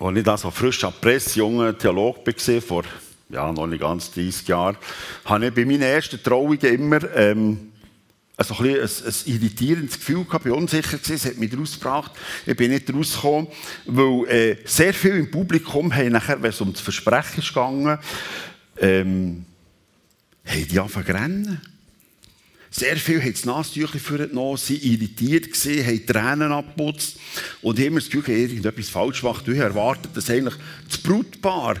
als ich da so frisch ab Presse junger Theologe war, vor ja, noch nicht ganz 30 Jahren, habe ich bei meinen ersten Trauungen immer ähm, also ein, ein, ein irritierendes Gefühl gehabt, war unsicher gewesen, es hat mich daraus gebracht. Ich bin nicht rausgekommen, weil äh, sehr viele im Publikum haben nachher, wenn es um das Versprechen ging, ähm, haben die angefangen zu rennen. Sehr viele haben das Nasentüchchen vorgenommen, sind irritiert gewesen, haben Tränen abgeputzt und haben immer das Gefühl, irgendetwas falsch gemacht. Ich erwartet, dass eigentlich das Brutpaar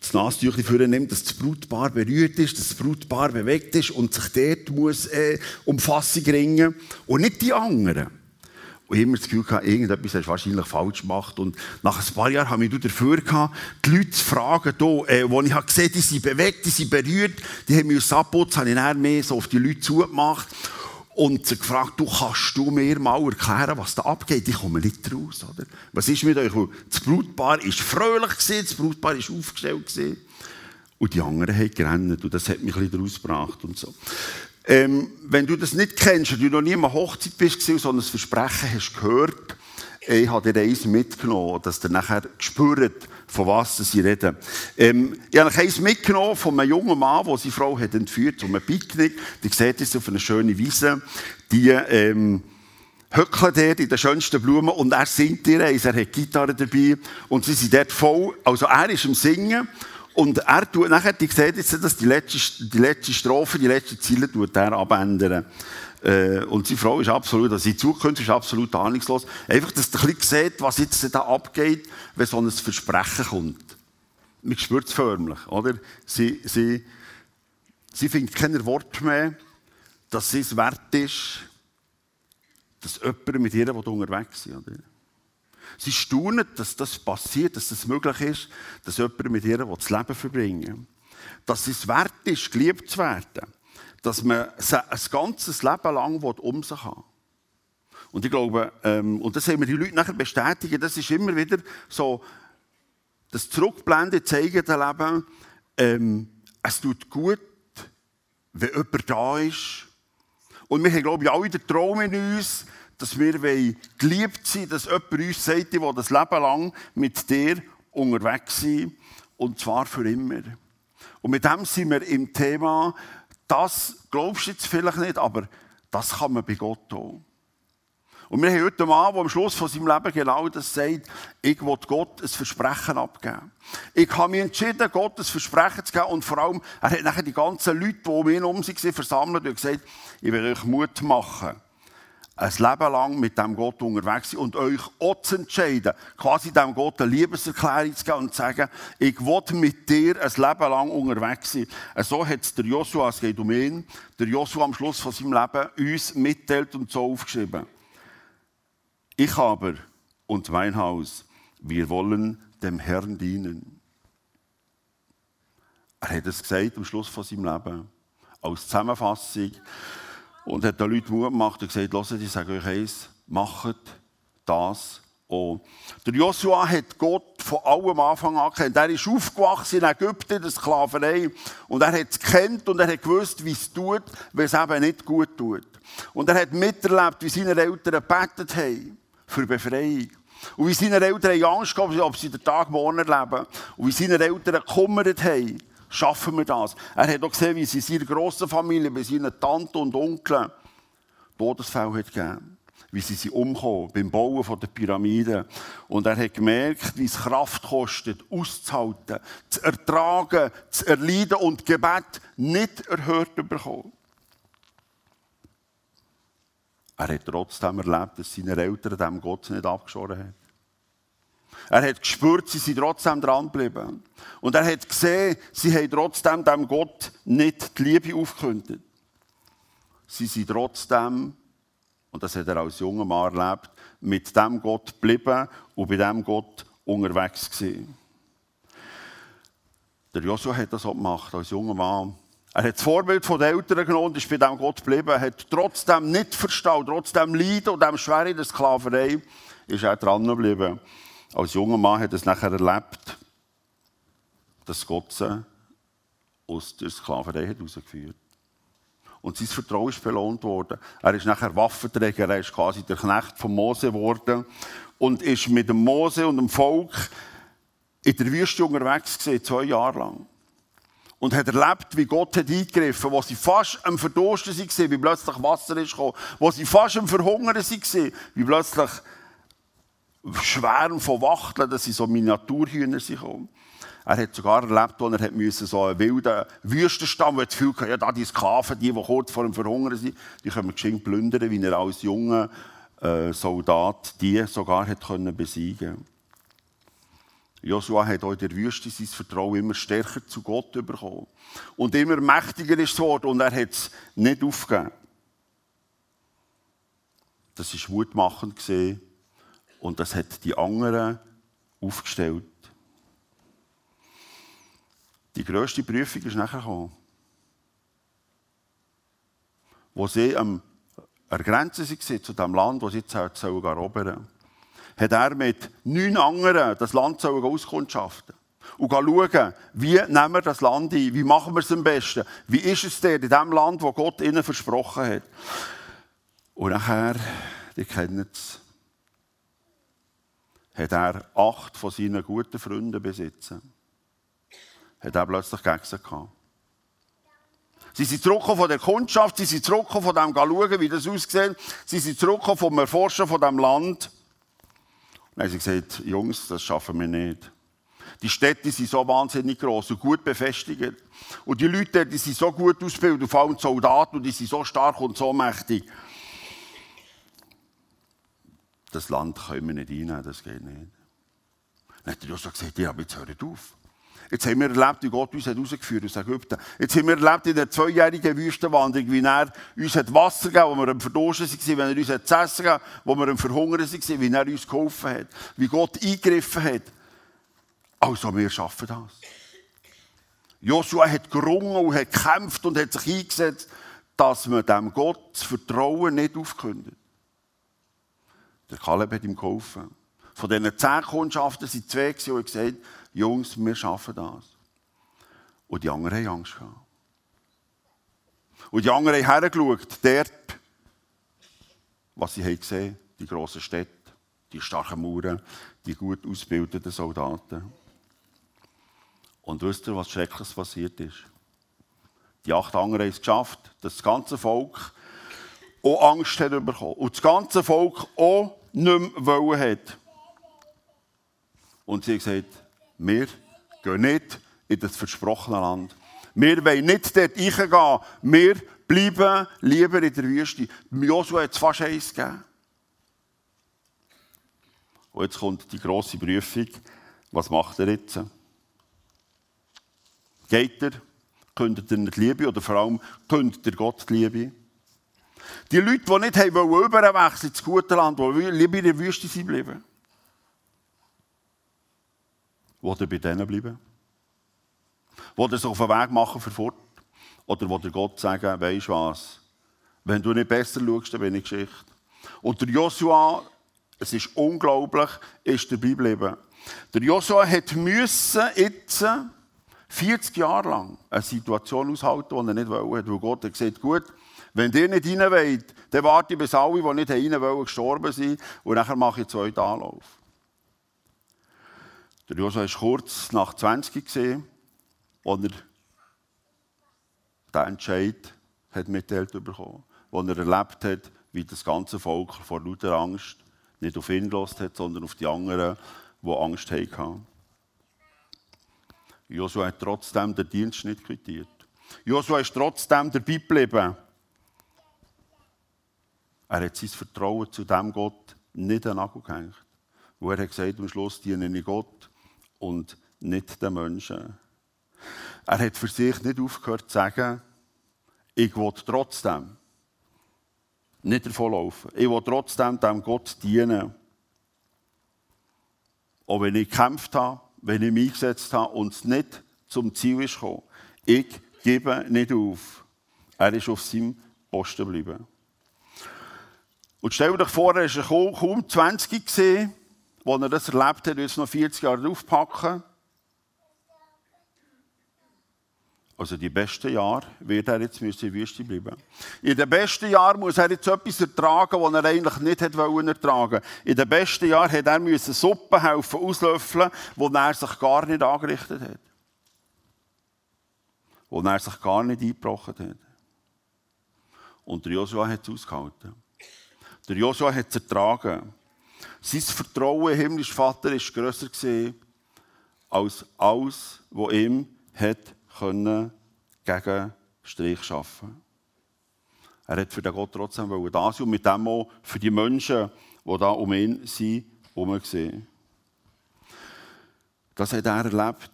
das Nasentüchchen vornimmt, dass das Brutpaar berührt ist, dass das Brutpaar bewegt ist und sich dort muss, äh, um Fassung ringen und nicht die anderen. Und immer das Gefühl gehabt, irgendetwas hast du wahrscheinlich falsch gemacht. Und nach ein paar Jahren habe ich dafür gehabt, die Leute zu fragen, hier, äh, wo ich habe die sind bewegt, die sind berührt, die haben mich abputzt, habe ich mehr so auf die Leute zugemacht und sie gefragt, du kannst du mir mal erklären, was da abgeht? Ich komme nicht raus, oder? Was ist mit euch? Das Brutpaar war fröhlich gewesen, das Brutpaar war aufgestellt gewesen. Und die anderen haben gerannt und das hat mich ein bisschen rausgebracht und so. Ähm, wenn du das nicht kennst, und du noch nie an Hochzeit bist, sondern das Versprechen hast gehört, ich habe dir eins mitgenommen, dass ihr nachher spürt, von was sie reden. Ähm, ich habe eins mitgenommen von einem jungen Mann, der seine Frau hat entführt, um ein Picknick. Die sieht es auf einer schönen Wiese. Die, ähm, höckeln dort in den schönsten Blumen und er singt ihr eins, er hat Gitarre dabei und sie sind dort voll, also er ist am Singen und er tut nachher, die sieht jetzt, dass die letzte, die letzte Strophe, die letzte Ziele tut er abändern. Äh, und seine Frau ist absolut, also die Zukunft ist absolut ahnungslos. Einfach, dass ein bisschen seht, was jetzt da abgeht, wenn so ein Versprechen kommt. Man spürt es förmlich, oder? Sie, sie, sie findet keine Worte mehr, dass sie es wert ist, dass jemand mit ihr unterwegs ist. Oder? Sie staunen, dass das passiert, dass das möglich ist, dass jemand mit ihr das Leben verbringen will. Dass es wert ist, geliebt zu werden dass man ein ganzes Leben lang um sich haben Und ich glaube, ähm, und das haben wir die Leute nachher bestätigen, das ist immer wieder so, das Zurückblenden zeigen das Leben, ähm, es tut gut, wenn jemand da ist. Und wir haben, glaube ich, alle den Traum in uns, dass wir geliebt sind, dass jemand uns sagt, der das Leben lang mit dir unterwegs sind, und zwar für immer. Und mit dem sind wir im Thema das glaubst du jetzt vielleicht nicht, aber das kann man bei Gott tun. Und wir haben heute einen Mann, der am Schluss von seinem Leben genau das sagt, ich will Gott ein Versprechen abgeben. Ich habe mich entschieden, Gott ein Versprechen zu geben und vor allem, er hat nachher die ganzen Leute, die um ihn herum waren, versammelt und gesagt, ich will euch Mut machen ein Leben lang mit dem Gott unterwegs sein und euch auch zu entscheiden, quasi dem Gott eine Liebeserklärung zu geben und zu sagen, ich will mit dir ein Leben lang unterwegs sein. So hat es der Joshua, es geht um ihn, der Joshua am Schluss von seinem Leben uns mitteilt und so aufgeschrieben. Ich aber und mein Haus, wir wollen dem Herrn dienen. Er hat es gesagt am Schluss von seinem Leben. Als Zusammenfassung und hat den Leuten Mut gemacht und gesagt, hört, ich sage euch eins, macht das auch. Der Joshua hat Gott von allem Anfang an kennt. Er ist aufgewachsen in Ägypten, in der Sklaverei. Und er hat es kennt und er hat gewusst, wie es tut, wenn es eben nicht gut tut. Und er hat miterlebt, wie seine Eltern gebetet haben für Befreiung. Und wie seine Eltern Angst gehabt ob sie den Tag morgen erleben. Und wie seine Eltern gekümmert haben schaffen wir das. Er hat auch gesehen, wie es in seiner grossen Familie, bei seinen Tanten und Onkeln Todesfälle hat gegeben wie sie sie umkommen beim Bauen der Pyramiden. Und er hat gemerkt, wie es Kraft kostet, auszuhalten, zu ertragen, zu erleiden und Gebet nicht erhört bekommen. Er hat trotzdem erlebt, dass seine Eltern dem Gott nicht abgeschoren haben. Er hat gespürt, sie sind trotzdem dranbleiben. Und er hat gesehen, sie haben trotzdem dem Gott nicht die Liebe aufgekündigt. Sie sind trotzdem, und das hat er als junger Mann erlebt, mit dem Gott geblieben und bei dem Gott unterwegs gewesen. Der Joshua hat das auch gemacht, als junger Mann. Er hat das Vorbild den Eltern genommen und ist bei dem Gott geblieben. Hat trotzdem nicht verstanden, trotzdem Leiden und dem Schwer in der Sklaverei, ist er dran geblieben als junger Mann hat er es nachher erlebt, dass Gott sie aus der Sklaverei herausgeführt Und sein Vertrauen ist belohnt worden. Er ist nachher Waffenträger, er ist quasi der Knecht von Mose geworden und ist mit dem Mose und dem Volk in der Wüste unterwegs gewesen, zwei Jahre lang. Und hat erlebt, wie Gott hat eingegriffen, wo sie fast am Verdursten waren, wie plötzlich Wasser ist gekommen, wo sie fast am Verhungern waren, wie plötzlich Schwärme von Wachteln, dass sie so Miniaturhühner sind gekommen. Er hat sogar erlebt, als er müssen, so einen wilden Wüstenstamm, wo er das Gefühl hatte, ja, da die Sklaven, die, die kurz vor dem Verhungern sind, die können wir geschenkt plündern, wie er als junger äh, Soldat die sogar hat können besiegen Joshua hat auch in der Wüste sein Vertrauen immer stärker zu Gott bekommen. Und immer mächtiger ist geworden und er hat es nicht aufgegeben. Das war mutmachend und das hat die anderen aufgestellt. Die grösste Prüfung ist nachher gekommen. Wo sie am der Grenze waren zu dem Land, das sie jetzt erobern sollen, hat er mit neun anderen das Land auskundschaften und schauen, wie nehmen wir das Land ein, wie machen wir es am besten, wie ist es denn in dem Land, wo Gott ihnen versprochen hat. Und nachher, die kennen es, hat er acht von seinen guten Freunden besitzen. Hat er plötzlich gegen sie gehabt. Sie sind zurückgekommen von der Kundschaft, sie sind zurückgekommen von dem schauen, wie das aussieht. Sie sind zurückgekommen vom Erforschen von dem Land. Und dann haben sie gesagt, Jungs, das schaffen wir nicht. Die Städte sind so wahnsinnig groß und gut befestigt. Und die Leute, die sind so gut ausgebildet, vor allem die Soldaten, und die sind so stark und so mächtig. Das Land können wir nicht einnehmen, das geht nicht. Dann hat er Joshua gesagt, ja, aber jetzt hört auf. Jetzt haben wir erlebt, wie Gott uns hat rausgeführt aus Ägypten. Jetzt haben wir erlebt in der zweijährigen Wüstenwanderung, wie er uns hat Wasser gegeben, wo wir am Verdursten waren, wenn er uns hat zu essen gegeben, wo wir am Verhungern waren, wie er uns geholfen hat, wie Gott eingegriffen hat. Also, wir schaffen das. Joshua hat gerungen und hat gekämpft und hat sich eingesetzt, dass man dem Gott das Vertrauen nicht aufkündet. Der Kaleb hat ihm geholfen. Von diesen zehn Kundschaften sind zwei, die gesagt Jungs, wir schaffen das. Und die anderen haben Angst gehabt. Und die anderen haben hergeschaut, dort, was sie haben gesehen die grossen Städte, die starken Mauern, die gut ausgebildeten Soldaten. Und wisst ihr, was Schreckliches passiert ist? Die acht anderen haben es geschafft, dass das ganze Volk auch Angst hat bekommen. Und das ganze Volk auch nicht mehr wollen hat. Und sie haben gesagt, wir gehen nicht in das versprochene Land. Wir wollen nicht dort reingehen. Wir bleiben lieber in der Wüste. Joshua hat es fast eins gegeben. Und jetzt kommt die grosse Prüfung. Was macht er jetzt? Geht er? Kündet er nicht Liebe? Oder vor allem, kündet er Gott die Liebe? Die Leute, die nicht haben überwechseln ins gute Land, die lieber in der Wüste sind bleiben. Will er bei denen bleiben? Will er sich auf den Weg machen für fort? Oder will er Gott sagen, weisst du was? Wenn du nicht besser schaust, dann bin ich Geschichte. Und der Joshua, es ist unglaublich, ist dabei geblieben. Der Joshua hat müssen jetzt 40 Jahre lang eine Situation aushalten, die er nicht wollte. Weil Gott hat gesagt, gut, wenn ihr nicht rein wollt, dann warte ich, bis alle, die nicht rein wollen, gestorben sind. Und nachher mache ich einen zweiten Anlauf. Der Josua war kurz nach 20 gesehen, als er diesen Entscheid hat mitteilt bekommen, als er erlebt hat, wie das ganze Volk vor lauter Angst nicht auf ihn gelost hat, sondern auf die anderen, die Angst hatten. Josua hat trotzdem den Dienst nicht quittiert. Josua ist trotzdem dabei geblieben. Er hat sein Vertrauen zu dem Gott nicht an den Nagel gehängt. Wo er hat gesagt, am Schluss diene ich Gott und nicht den Menschen. Er hat für sich nicht aufgehört zu sagen, ich will trotzdem nicht davonlaufen. Ich will trotzdem dem Gott dienen. Auch wenn ich gekämpft habe, wenn ich mich eingesetzt habe und es nicht zum Ziel ist gekommen. Ich gebe nicht auf. Er ist auf seinem Posten geblieben. Und stell dir vor, er war kaum 20 gesehen als er das erlebt hat, wird es noch 40 Jahre draufpacken. Also die besten Jahre wird er jetzt in der Wüste bleiben. In den besten Jahren muss er jetzt etwas ertragen, was er eigentlich nicht hätte ertragen In den besten Jahren hat er müssen Suppe helfen auslöffeln, wo er sich gar nicht angerichtet hat. Wo er sich gar nicht eingebrochen hat. Und Joshua hat es ausgehalten. Der Joshua hat es ertragen. Sein Vertrauen im himmlischen Vater war grösser als alles, was ihm hat können gegen Strich schaffen. Er hat für den Gott trotzdem da sein und mit dem auch für die Menschen, die da um ihn sind, herumgesehen. Das hat er erlebt.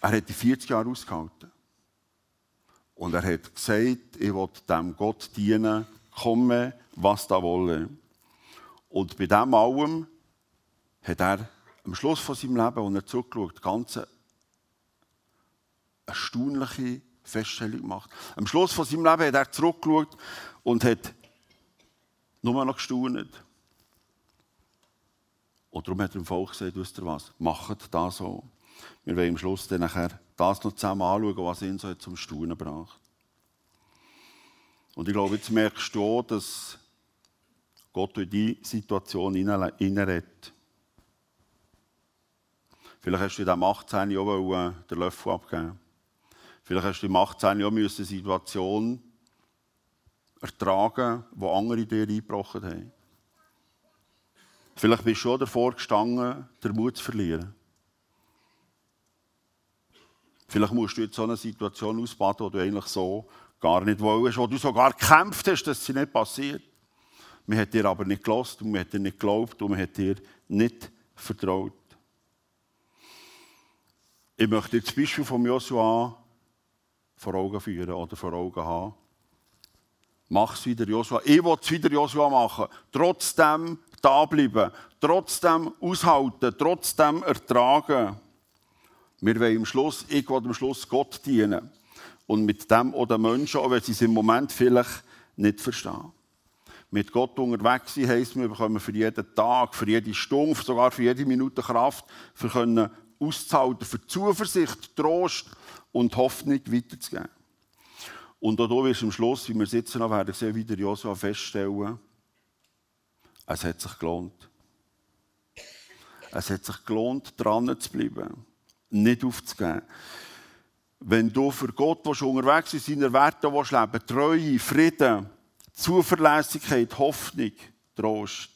Er hat die 40 Jahre ausgehalten. Und er hat gesagt, ich will dem Gott dienen, komme, was da wolle. Und bei dem allem hat er am Schluss von seinem Leben, als er zurückgeschaut, ganz erstaunliche Feststellung gemacht. Am Schluss von seinem Leben hat er zurückgeschaut und hat nur noch gestaunt. Und darum hat er dem Volk gesagt, wisst ihr was, macht das so. Wir wollen am Schluss dann nachher das noch zusammen anschauen, was ihn so zum Staunen bracht. Und ich glaube, jetzt merkst du auch, dass Gott in diese Situation hineinredet. Vielleicht hast du in diesem 18 auch den Löffel abgeben Vielleicht hast du im 18 Jahren eine Situation ertragen, wo andere dir eingebrochen haben. Vielleicht bist du schon davor gestanden, den Mut zu verlieren. Vielleicht musst du jetzt so eine Situation ausbaden, die du eigentlich so gar nicht wolltest, wo du sogar gekämpft hast, dass sie nicht passiert. Man hat dir aber nicht gelost und man hat dir nicht geglaubt und man hat dir nicht vertraut. Ich möchte jetzt das Beispiel von Joshua vor Augen führen oder vor Augen haben. Mach es wieder Joshua. Ich will es wieder Joshua machen. Trotzdem da bleiben. Trotzdem aushalten. Trotzdem ertragen. Wir wollen am Schluss, ich will am Schluss Gott dienen. Und mit dem oder Menschen, auch wenn sie es im Moment vielleicht nicht verstehen. Mit Gott unterwegs sein heisst, wir bekommen für jeden Tag, für jede Stunde, sogar für jede Minute Kraft, für können auszuhalten, für Zuversicht, Trost und Hoffnung weiterzugeben. Und auch hier wirst du am Schluss, wie wir sitzen noch werden sehen, wieder Josua feststellen, es hat sich gelohnt. Es hat sich gelohnt, dran zu bleiben, nicht aufzugeben. Wenn du für Gott willst, unterwegs bist, seine Werte willst, leben Treue, Frieden, Zuverlässigkeit, Hoffnung, Trost,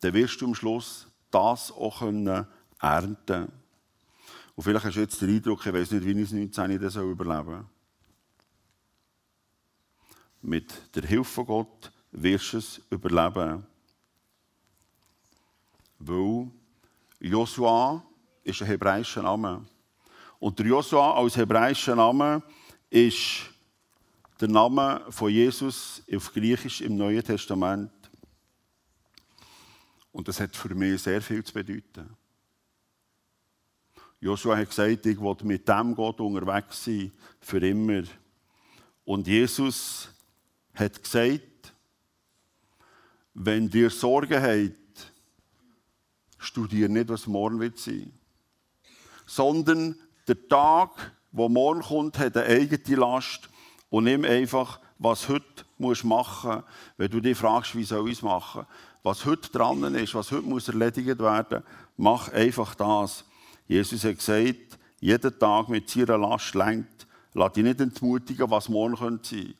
dann wirst du am Schluss das auch ernten können. Und vielleicht hast du jetzt den Eindruck, ich weiß nicht, wie ich es 19 das überleben soll. Mit der Hilfe von Gott wirst du es überleben. Weil Joshua ist ein hebräischer Name. Und der Joshua als hebräischer Name ist der Name von Jesus auf Griechisch im Neuen Testament. Und das hat für mich sehr viel zu bedeuten. Joshua hat gesagt, ich will mit dem Gott unterwegs sein, für immer. Und Jesus hat gesagt, wenn dir Sorgen habt, studier nicht, was morgen wird sein. Sondern der Tag, wo morgen kommt, hat eine eigene Last und nimm einfach, was heute musst machen, wenn du dich fragst, wie soll ich es machen, was heute dran ist, was heute muss erledigt werden, mach einfach das. Jesus hat gesagt, jeden Tag mit seiner Last lenkt, lass dich nicht entmutigen, was morgen könnte sein.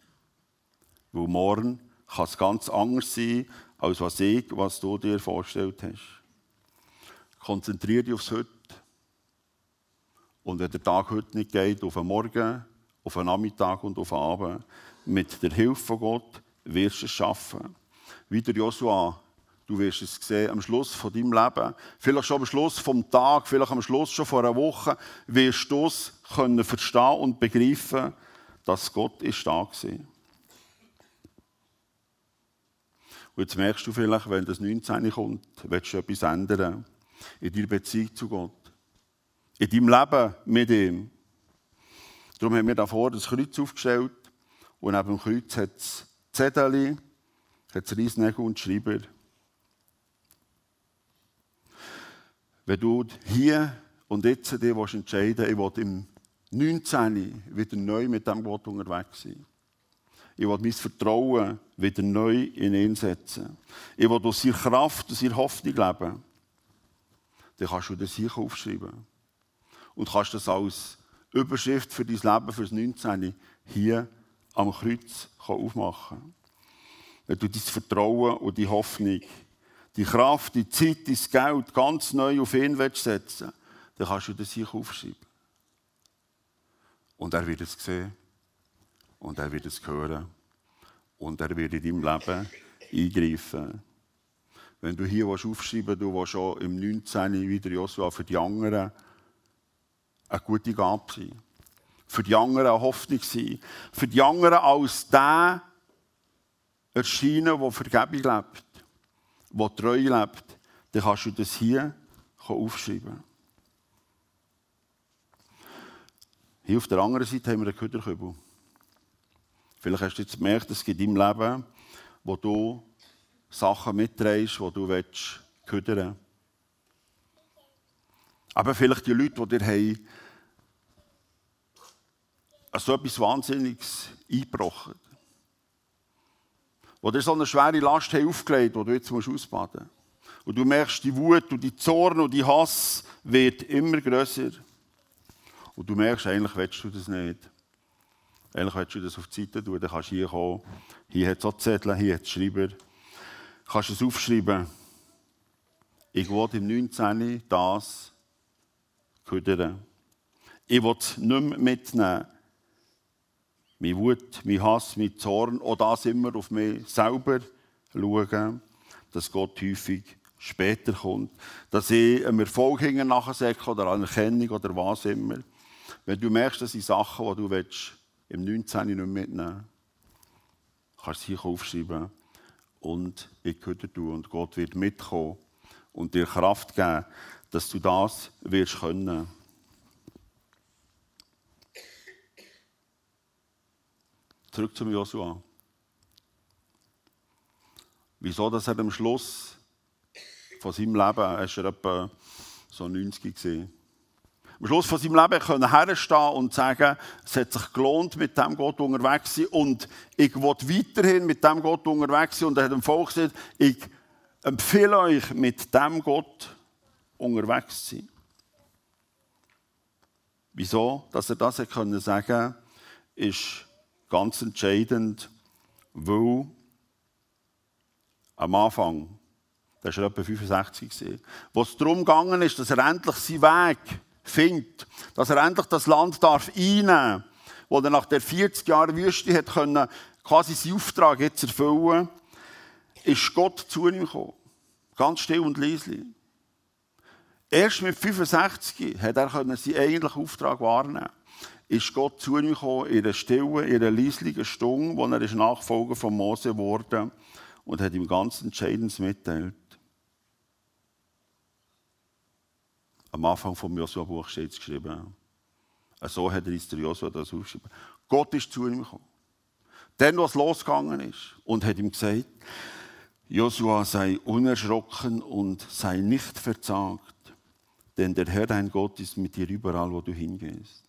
Weil morgen kann es ganz anders sein, als was ich, was du dir vorgestellt hast. Konzentriere dich aufs Heute. Und wenn der Tag heute nicht geht, auf den Morgen, auf den Nachmittag und auf den Abend, mit der Hilfe von Gott wirst du es schaffen. Wie der Joshua Du wirst es sehen am Schluss von deinem Leben, vielleicht schon am Schluss vom Tag, vielleicht am Schluss schon vor einer Woche, wirst du es können verstehen und begreifen, dass Gott ist da war. Und jetzt merkst du vielleicht, wenn das 19 kommt, willst du etwas ändern in deiner Beziehung zu Gott, in deinem Leben mit ihm. Darum haben wir davor das Kreuz aufgestellt und neben dem Kreuz hat es Zettel, hat es Riesnägel und Schreiber. Wenn du hier und jetzt dich entscheiden willst, ich will im 19 wieder neu mit dem Gott unterwegs sein. Ich will mein Vertrauen wieder neu in ihn setzen. Ich will aus seiner Kraft, aus seiner Hoffnung leben. Dann kannst du das hier aufschreiben. Und kannst das als Überschrift für dein Leben, für das 19. hier am Kreuz aufmachen. Wenn du dein Vertrauen und die Hoffnung, die Kraft, die Zeit, dein Geld ganz neu auf ihn setzen dann kannst du das hier aufschreiben. Und er wird es sehen. Und er wird es hören. Und er wird in deinem Leben eingreifen. Wenn du hier aufschreiben willst, du willst schon im 19. wieder Joshua für die anderen eine gute Gabe sein. Für die anderen eine Hoffnung sein. Für die anderen als der erscheinen, der Vergebung lebt, der treu lebt, dann kannst du das hier aufschreiben. Hier auf der anderen Seite haben wir einen Köderkübel. Vielleicht hast du jetzt gemerkt, es gibt deinem Leben, wo du Sachen mitträgst, die du ködern willst. Aber vielleicht die Leute, die dir haben, so etwas Wahnsinniges eingebrochen Die dir so eine schwere Last haben aufgelegt die du jetzt ausbaden musst. Und du merkst, die Wut und die Zorn und die Hass wird immer grösser. Und du merkst, eigentlich willst du das nicht. Eigentlich willst du das auf die Seite tun, dann kannst du hier kommen. Hier hat es auch Zettel, hier hat es Schreiber. Du kannst es aufschreiben. Ich will im 19. das ködern. Ich will es nicht mehr mitnehmen. Mein Wut, mein Hass, mein Zorn, auch das immer auf mich selber schauen, dass Gott häufig später kommt. Dass ich einem Erfolg nachsäcke oder Anerkennung oder was immer. Wenn du merkst, das sind Sachen, die du willst, im 19. nicht mitnehmen kannst du hier aufschreiben und ich gehöre du und Gott wird mitkommen und dir Kraft geben, dass du das wirst können. Zurück zum Joshua. Wieso, dass er am Schluss von seinem Leben, er war etwa so 90 gesehen, am Schluss von seinem Leben können herstehen und sagen, es hat sich gelohnt, mit dem Gott unterwegs zu sein und ich will weiterhin mit dem Gott unterwegs sein. Und er hat dem Volk gesagt, ich empfehle euch, mit dem Gott unterwegs sein. Wieso, dass er das können sagen ist ganz entscheidend, weil am Anfang, das war etwa 65, wo es darum gegangen ist, dass er endlich seinen Weg findet, dass er endlich das Land darf einnehmen darf, wo er nach der 40 Jahren Wüste hat können, quasi seinen Auftrag jetzt erfüllen, ist Gott zu ihm gekommen. Ganz still und leise. Erst mit 65 hat er seinen eigentlichen Auftrag wahrnehmen ist Gott zu ihm gekommen, in einer stillen, in einer leislichen Stunde, wo er ist Nachfolger von Mose wurde und hat ihm ganz Entscheidendes mitteilt. Am Anfang vom Josua-Buch steht es geschrieben. So hat er der Josua das aufgeschrieben. Gott ist zu ihm gekommen. Dann, was losgegangen ist, und hat ihm gesagt, Josua sei unerschrocken und sei nicht verzagt, denn der Herr dein Gott ist mit dir überall, wo du hingehst.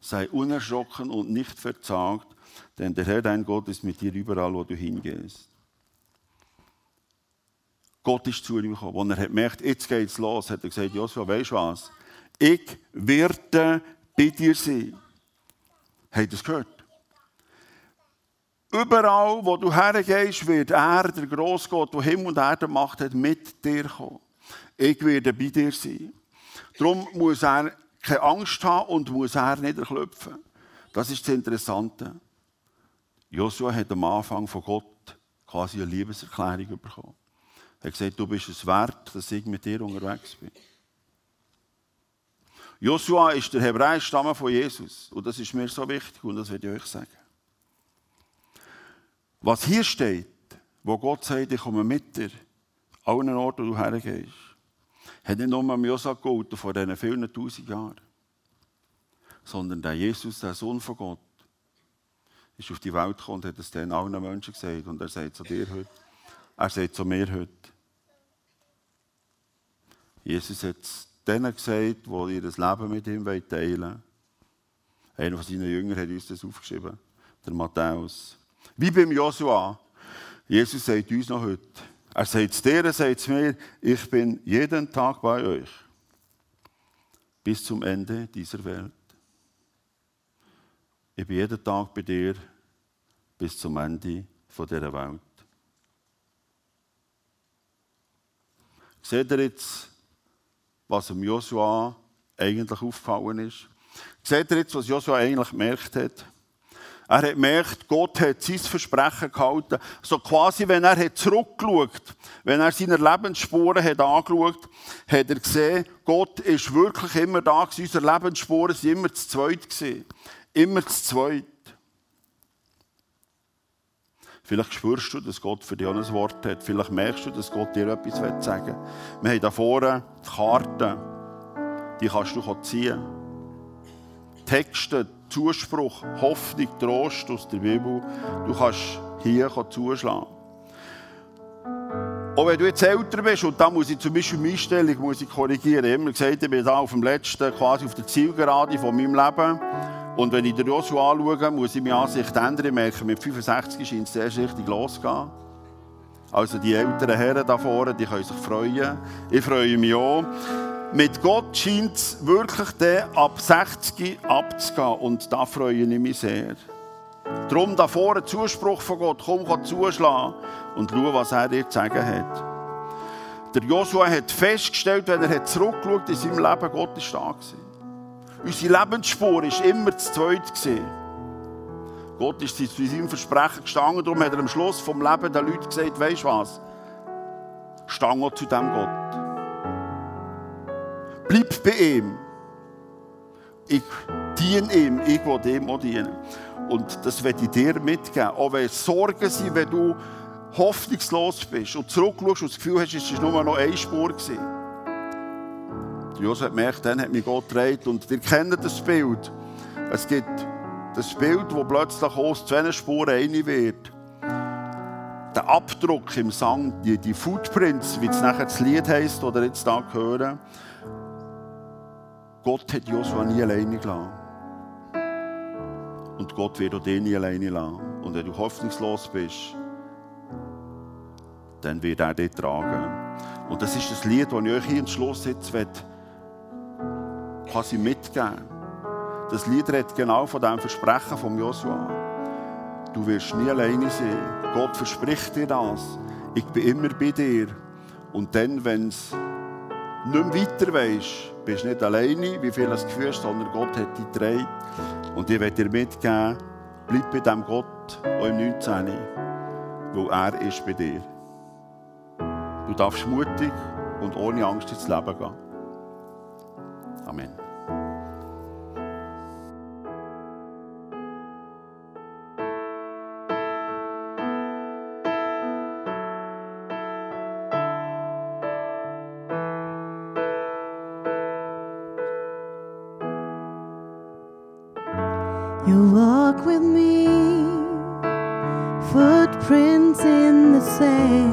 Sei unerschrocken und nicht verzagt, denn der Herr dein Gott ist mit dir überall, wo du hingehst. Gott ist zu ihm gekommen. Als er gemerkt jetzt geht's los, hat er gesagt, Joshua, weißt du was? Ich werde bei dir sein. Habt ihr das gehört? Überall, wo du hergehst, wird er, der Grossgott, der Himmel und Erde gemacht hat, mit dir kommen. Ich werde bei dir sein. Darum muss er keine Angst haben und muss er niederklopfen. Das ist das Interessante. Joshua hat am Anfang von Gott quasi eine Liebeserklärung bekommen. Er hat gesagt, du bist es wert, dass ich mit dir unterwegs bin. Joshua ist der hebräische Stamm von Jesus. Und das ist mir so wichtig und das werde ich euch sagen. Was hier steht, wo Gott sagt, ich komme mit dir, allen Orten, wo du hergehst, hat nicht nur am Joshua gehalten vor diesen vielen tausend Jahren, sondern der Jesus, der Sohn von Gott, ist auf die Welt gekommen und hat es den allen Menschen gesagt. Und er sagt zu dir heute, er sagt zu mir heute, Jesus hat denen gesagt, die ihr Leben mit ihm teilen wollen. Einer von seinen Jüngern hat uns das aufgeschrieben, der Matthäus. Wie beim Joshua. Jesus sagt uns noch heute. Er sagt es dir, er sagt es mir, ich bin jeden Tag bei euch. Bis zum Ende dieser Welt. Ich bin jeden Tag bei dir bis zum Ende dieser Welt. Seht ihr jetzt, was dem Joshua eigentlich aufgefallen ist? Seht ihr jetzt, was Joshua eigentlich gemerkt hat? Er hat gemerkt, Gott hat sein Versprechen gehalten. So quasi, wenn er hat zurückgeschaut, wenn er seine Lebensspuren hat angeschaut, hat er gesehen, Gott ist wirklich immer da gewesen. Unsere Lebensspuren sind immer zu zweit gewesen. Immer zu zweit. Vielleicht spürst du, dass Gott für dich auch ein Wort hat. Vielleicht merkst du, dass Gott dir etwas sagen will. Wir haben hier vorne die Karten. Die kannst du ziehen. Texte, Zuspruch, Hoffnung, Trost aus der Bibel. Du kannst hier zuschlagen. Auch wenn du jetzt älter bist, und da muss ich zum Beispiel meine Einstellung muss ich korrigieren. Ich habe immer gesagt, ich bin da auf dem letzten, quasi auf der Zielgerade von meinem Leben. Und wenn ich den Joshua anschaue, muss ich meine Ansicht ändern. Ich merke, mit 65 scheint es erst richtig losgehen. Also die älteren Herren da vorne, die können sich freuen. Ich freue mich auch. Mit Gott scheint es wirklich dann ab 60 abzugehen. Und da freue ich mich sehr. Darum da vorne Zuspruch von Gott. Komm, komm zuschlagen und schau, was er dir zu sagen hat. Der Joshua hat festgestellt, wenn er zurückgeschaut in seinem Leben, Gott ist da gewesen. Unsere Lebensspur war immer zu zweit. Gott ist zu seinem Versprechen gestanden, darum hat er am Schluss vom Leben den Leuten gesagt, weisst du was? Stang zu dem Gott. Bleib bei ihm. Ich diene ihm, ich will ihm auch dienen. Und das werde ich dir mitgeben. Auch wenn Sorgen sind, wenn du hoffnungslos bist und zurückschaust und das Gefühl hast, es war nur noch eine Spur. Josef hat gemerkt, dann hat mich Gott gedreht. Und ihr kennt das Bild. Es gibt das Bild, wo plötzlich aus zwei Spuren eine wird. Der Abdruck im Sang, die, die Footprints, wie es nachher das Lied heisst, oder jetzt da hören. Gott hat Josua nie alleine gelassen. Und Gott wird auch dich nie alleine lassen. Und wenn du hoffnungslos bist, dann wird er dich tragen. Und das ist das Lied, das ich euch hier ins Schluss jetzt quasi mitgeben. Das Lied redet genau von dem Versprechen von Joshua. Du wirst nie alleine sein. Gott verspricht dir das. Ich bin immer bei dir. Und dann, wenn es nicht mehr weiter weisst, bist nicht alleine, wie viel das Gefühl sondern Gott hat dich getragen. Und ich werde dir mitgeben, bleib bei diesem Gott auch im 19. Weil er ist bei dir. Du darfst mutig und ohne Angst ins Leben gehen. Amen. Footprints in the sand,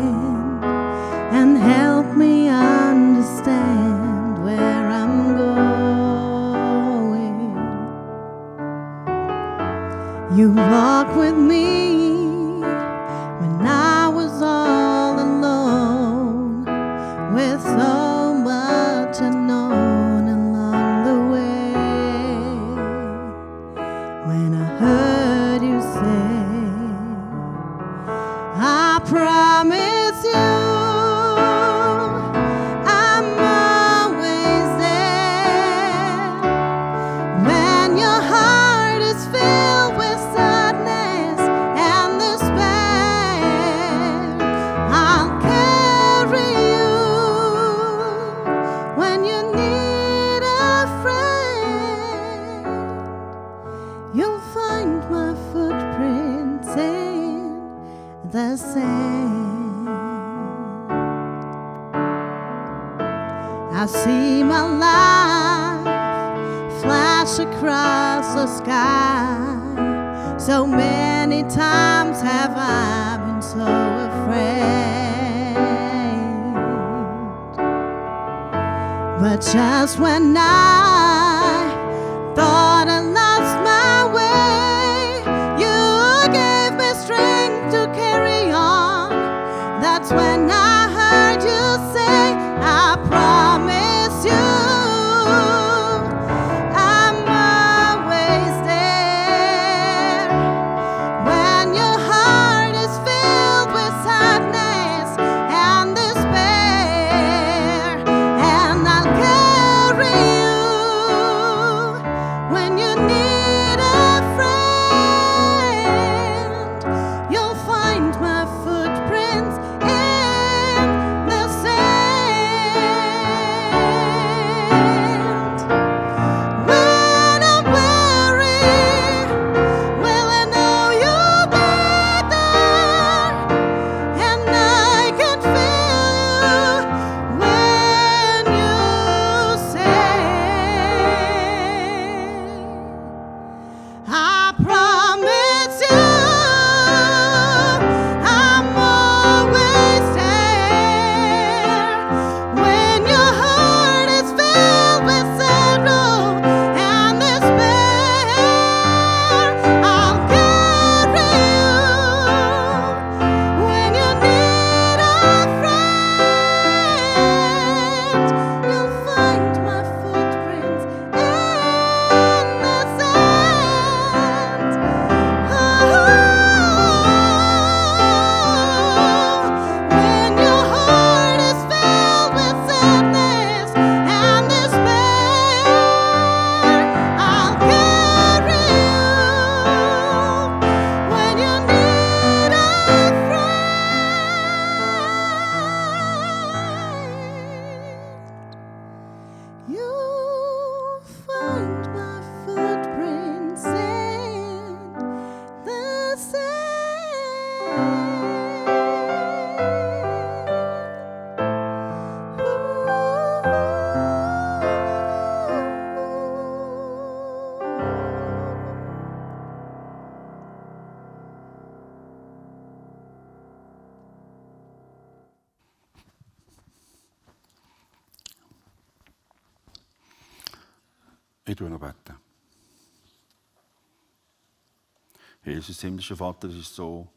Jesus, himmlischer Vater, es ist so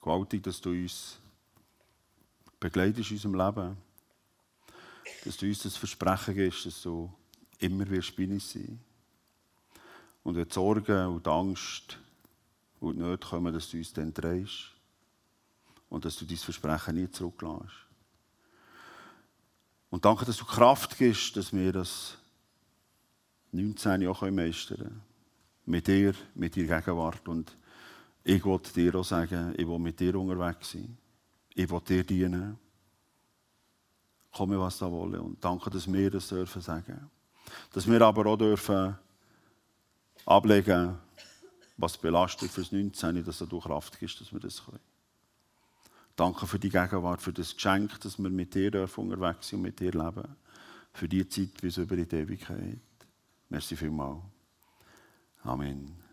gewaltig, dass du uns begleitest in unserem Leben. Dass du uns das Versprechen gibst, dass du immer wirst bei uns sein. Und wenn die Sorgen und die Angst und die Nöte kommen, dass du uns dann drehst. Und dass du dein Versprechen nie zurücklässt. Und danke, dass du Kraft gibst, dass wir das 19 auch meistern können. Mit dir, mit deiner Gegenwart. Und ich will dir auch sagen, ich will mit dir unterwegs sein. Ich will dir dienen. Komme, was da wolle. Und danke, dass wir das dürfen sagen. Dass wir aber auch dürfen ablegen, was belastet fürs 19, dass du Kraft gibst, dass wir das können. Danke für die Gegenwart, für das Geschenk, dass wir mit dir dürfen unterwegs sind und mit dir leben. Für die Zeit bis über die Ewigkeit. Merci vielmals. Amen.